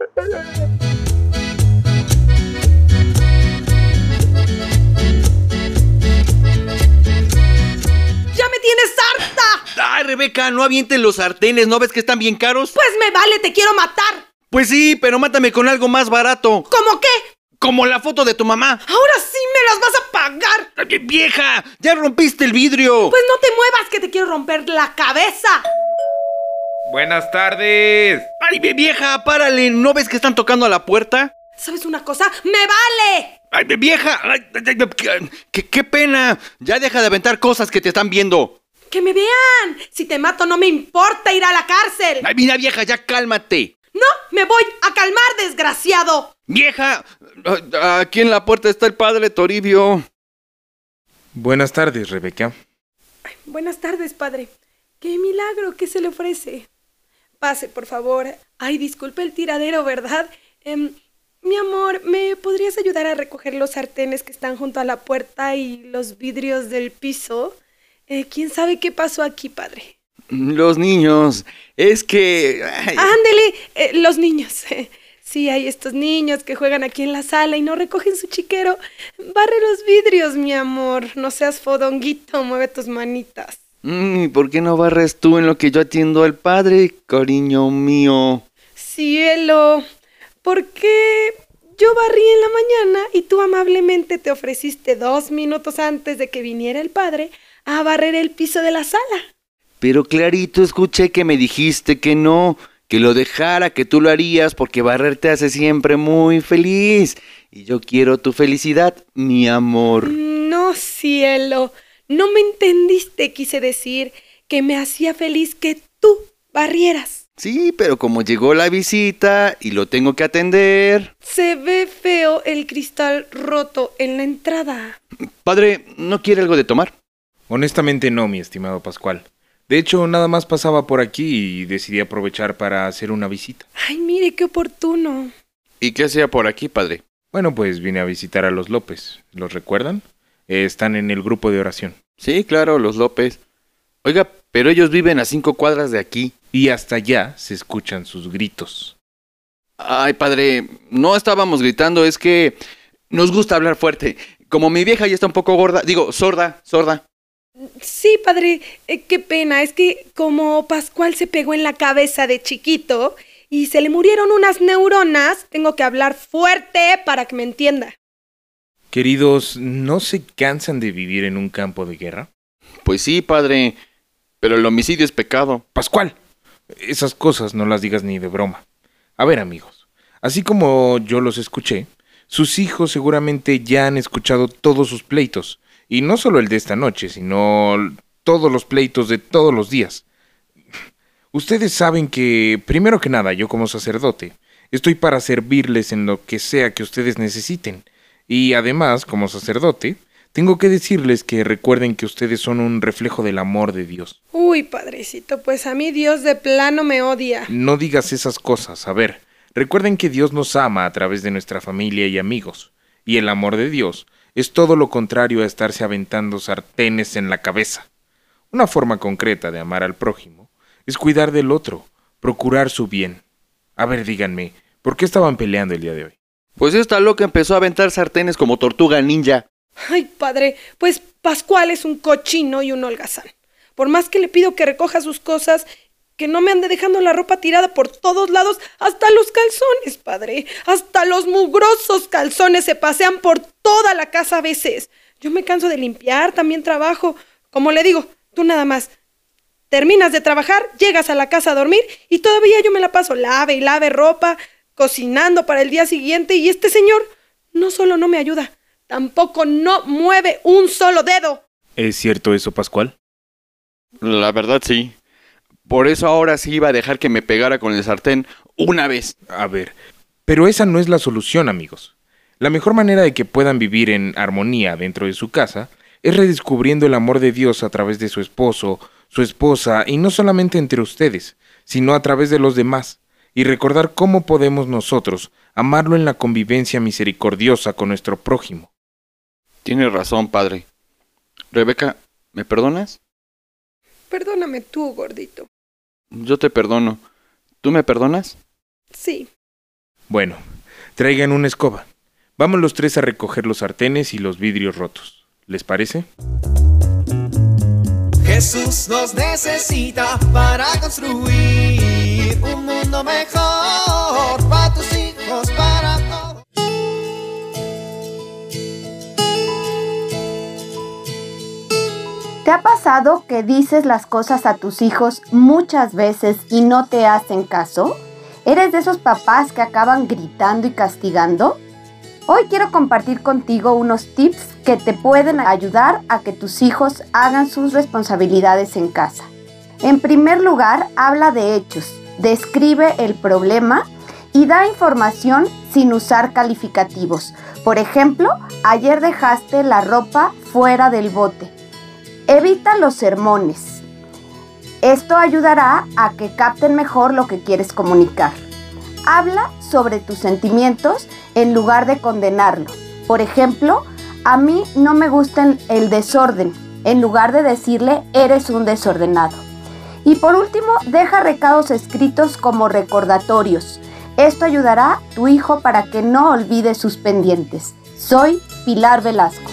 ¡Ya me tienes harta! Ay, Rebeca, no avienten los sartenes, ¿no ves que están bien caros? Pues me vale, te quiero matar. Pues sí, pero mátame con algo más barato. ¿Cómo qué? Como la foto de tu mamá. Ahora sí me las vas a pagar. Ay, ¡Vieja! ¡Ya rompiste el vidrio! Pues no te muevas que te quiero romper la cabeza. Buenas tardes. ¡Ay, vie- vieja! ¡Párale! ¿No ves que están tocando a la puerta? ¿Sabes una cosa? ¡Me vale! ¡Ay, vie- vieja! Ay, ay, ay, qué, pena! Ya deja de aventar cosas que te están viendo. ¡Que me vean! Si te mato no me importa ir a la cárcel. ¡Ay, mira, vieja, ya cálmate! No, me voy a calmar, desgraciado. ¡Vieja! Aquí en la puerta está el padre Toribio. Buenas tardes, Rebeca. Buenas tardes, padre. ¡Qué milagro! ¿Qué se le ofrece? Pase, por favor. Ay, disculpe el tiradero, ¿verdad? Em, mi amor, ¿me podrías ayudar a recoger los sartenes que están junto a la puerta y los vidrios del piso? Eh, ¿Quién sabe qué pasó aquí, padre? Los niños. Es que... ay, Ándele, eh, los niños. Sí, hay estos niños que juegan aquí en la sala y no recogen su chiquero. Barre los vidrios, mi amor. No seas fodonguito, mueve tus manitas. Mm, ¿Por qué no barres tú en lo que yo atiendo al padre, cariño mío? Cielo, ¿por qué yo barrí en la mañana y tú amablemente te ofreciste dos minutos antes de que viniera el padre a barrer el piso de la sala? Pero clarito escuché que me dijiste que no, que lo dejara, que tú lo harías porque barrer te hace siempre muy feliz. Y yo quiero tu felicidad, mi amor. No, cielo, no me entendiste, quise decir que me hacía feliz que tú barrieras. Sí, pero como llegó la visita y lo tengo que atender. Se ve feo el cristal roto en la entrada. Padre, ¿no quiere algo de tomar? Honestamente no, mi estimado Pascual. De hecho, nada más pasaba por aquí y decidí aprovechar para hacer una visita. Ay, mire qué oportuno. ¿Y qué hacía por aquí, padre? Bueno, pues vine a visitar a los López. ¿Los recuerdan? Eh, están en el grupo de oración. Sí, claro, los López. Oiga, pero ellos viven a cinco cuadras de aquí. Y hasta allá se escuchan sus gritos. Ay, padre, no estábamos gritando, es que nos gusta hablar fuerte. Como mi vieja ya está un poco gorda, digo, sorda, sorda. Sí, padre, eh, qué pena. Es que como Pascual se pegó en la cabeza de chiquito y se le murieron unas neuronas, tengo que hablar fuerte para que me entienda. Queridos, ¿no se cansan de vivir en un campo de guerra? Pues sí, padre, pero el homicidio es pecado. Pascual, esas cosas no las digas ni de broma. A ver, amigos, así como yo los escuché, sus hijos seguramente ya han escuchado todos sus pleitos, y no solo el de esta noche, sino todos los pleitos de todos los días. Ustedes saben que, primero que nada, yo como sacerdote, estoy para servirles en lo que sea que ustedes necesiten, y además, como sacerdote, tengo que decirles que recuerden que ustedes son un reflejo del amor de Dios. Uy, padrecito, pues a mí Dios de plano me odia. No digas esas cosas. A ver, recuerden que Dios nos ama a través de nuestra familia y amigos. Y el amor de Dios es todo lo contrario a estarse aventando sartenes en la cabeza. Una forma concreta de amar al prójimo es cuidar del otro, procurar su bien. A ver, díganme, ¿por qué estaban peleando el día de hoy? Pues esta loca empezó a aventar sartenes como tortuga ninja. Ay, padre, pues Pascual es un cochino y un holgazán. Por más que le pido que recoja sus cosas, que no me ande dejando la ropa tirada por todos lados, hasta los calzones, padre, hasta los mugrosos calzones se pasean por toda la casa a veces. Yo me canso de limpiar, también trabajo. Como le digo, tú nada más. Terminas de trabajar, llegas a la casa a dormir y todavía yo me la paso lave y lave ropa, cocinando para el día siguiente y este señor no solo no me ayuda, tampoco no mueve un solo dedo. ¿Es cierto eso, Pascual? La verdad sí. Por eso ahora sí iba a dejar que me pegara con el sartén una vez. A ver, pero esa no es la solución, amigos. La mejor manera de que puedan vivir en armonía dentro de su casa es redescubriendo el amor de Dios a través de su esposo, su esposa, y no solamente entre ustedes, sino a través de los demás, y recordar cómo podemos nosotros amarlo en la convivencia misericordiosa con nuestro prójimo. Tienes razón, padre. Rebeca, ¿me perdonas? Perdóname tú, gordito. Yo te perdono. ¿Tú me perdonas? Sí. Bueno, traigan una escoba. Vamos los tres a recoger los sartenes y los vidrios rotos. ¿Les parece? Jesús nos necesita para construir mejor para tus hijos, para todos. ¿Te ha pasado que dices las cosas a tus hijos muchas veces y no te hacen caso? ¿Eres de esos papás que acaban gritando y castigando? Hoy quiero compartir contigo unos tips que te pueden ayudar a que tus hijos hagan sus responsabilidades en casa. En primer lugar, habla de hechos, describe el problema y da información sin usar calificativos. Por ejemplo, ayer dejaste la ropa fuera del bote. Evita los sermones. Esto ayudará a que capten mejor lo que quieres comunicar. Habla sobre tus sentimientos en lugar de condenarlo. Por ejemplo, a mí no me gusta el desorden, en lugar de decirle eres un desordenado. Y por último, deja recados escritos como recordatorios. Esto ayudará a tu hijo para que no olvide sus pendientes. Soy Pilar Velasco.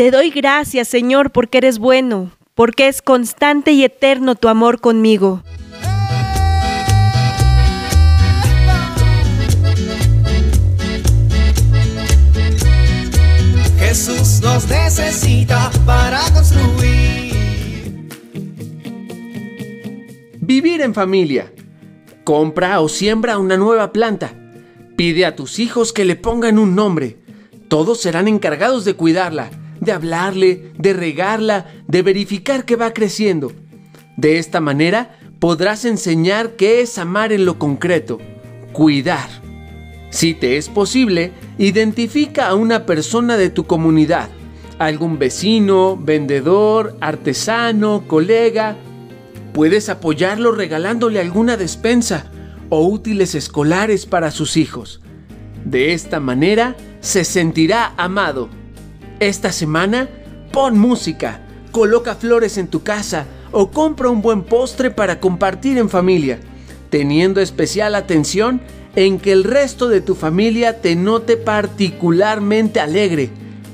Te doy gracias, Señor, porque eres bueno, porque es constante y eterno tu amor conmigo. Necesita para construir. Vivir en familia. Compra o siembra una nueva planta. Pide a tus hijos que le pongan un nombre. Todos serán encargados de cuidarla, de hablarle, de regarla, de verificar que va creciendo. De esta manera podrás enseñar qué es amar en lo concreto, cuidar. Si te es posible, identifica a una persona de tu comunidad, algún vecino, vendedor, artesano, colega. Puedes apoyarlo regalándole alguna despensa o útiles escolares para sus hijos. De esta manera se sentirá amado. Esta semana, pon música, coloca flores en tu casa o compra un buen postre para compartir en familia, teniendo especial atención en que el resto de tu familia te note particularmente alegre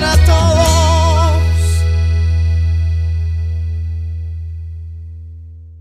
para todos.